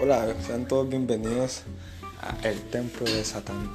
Hola, sean todos bienvenidos a El Templo de Satán.